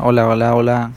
Hola, hola, hola.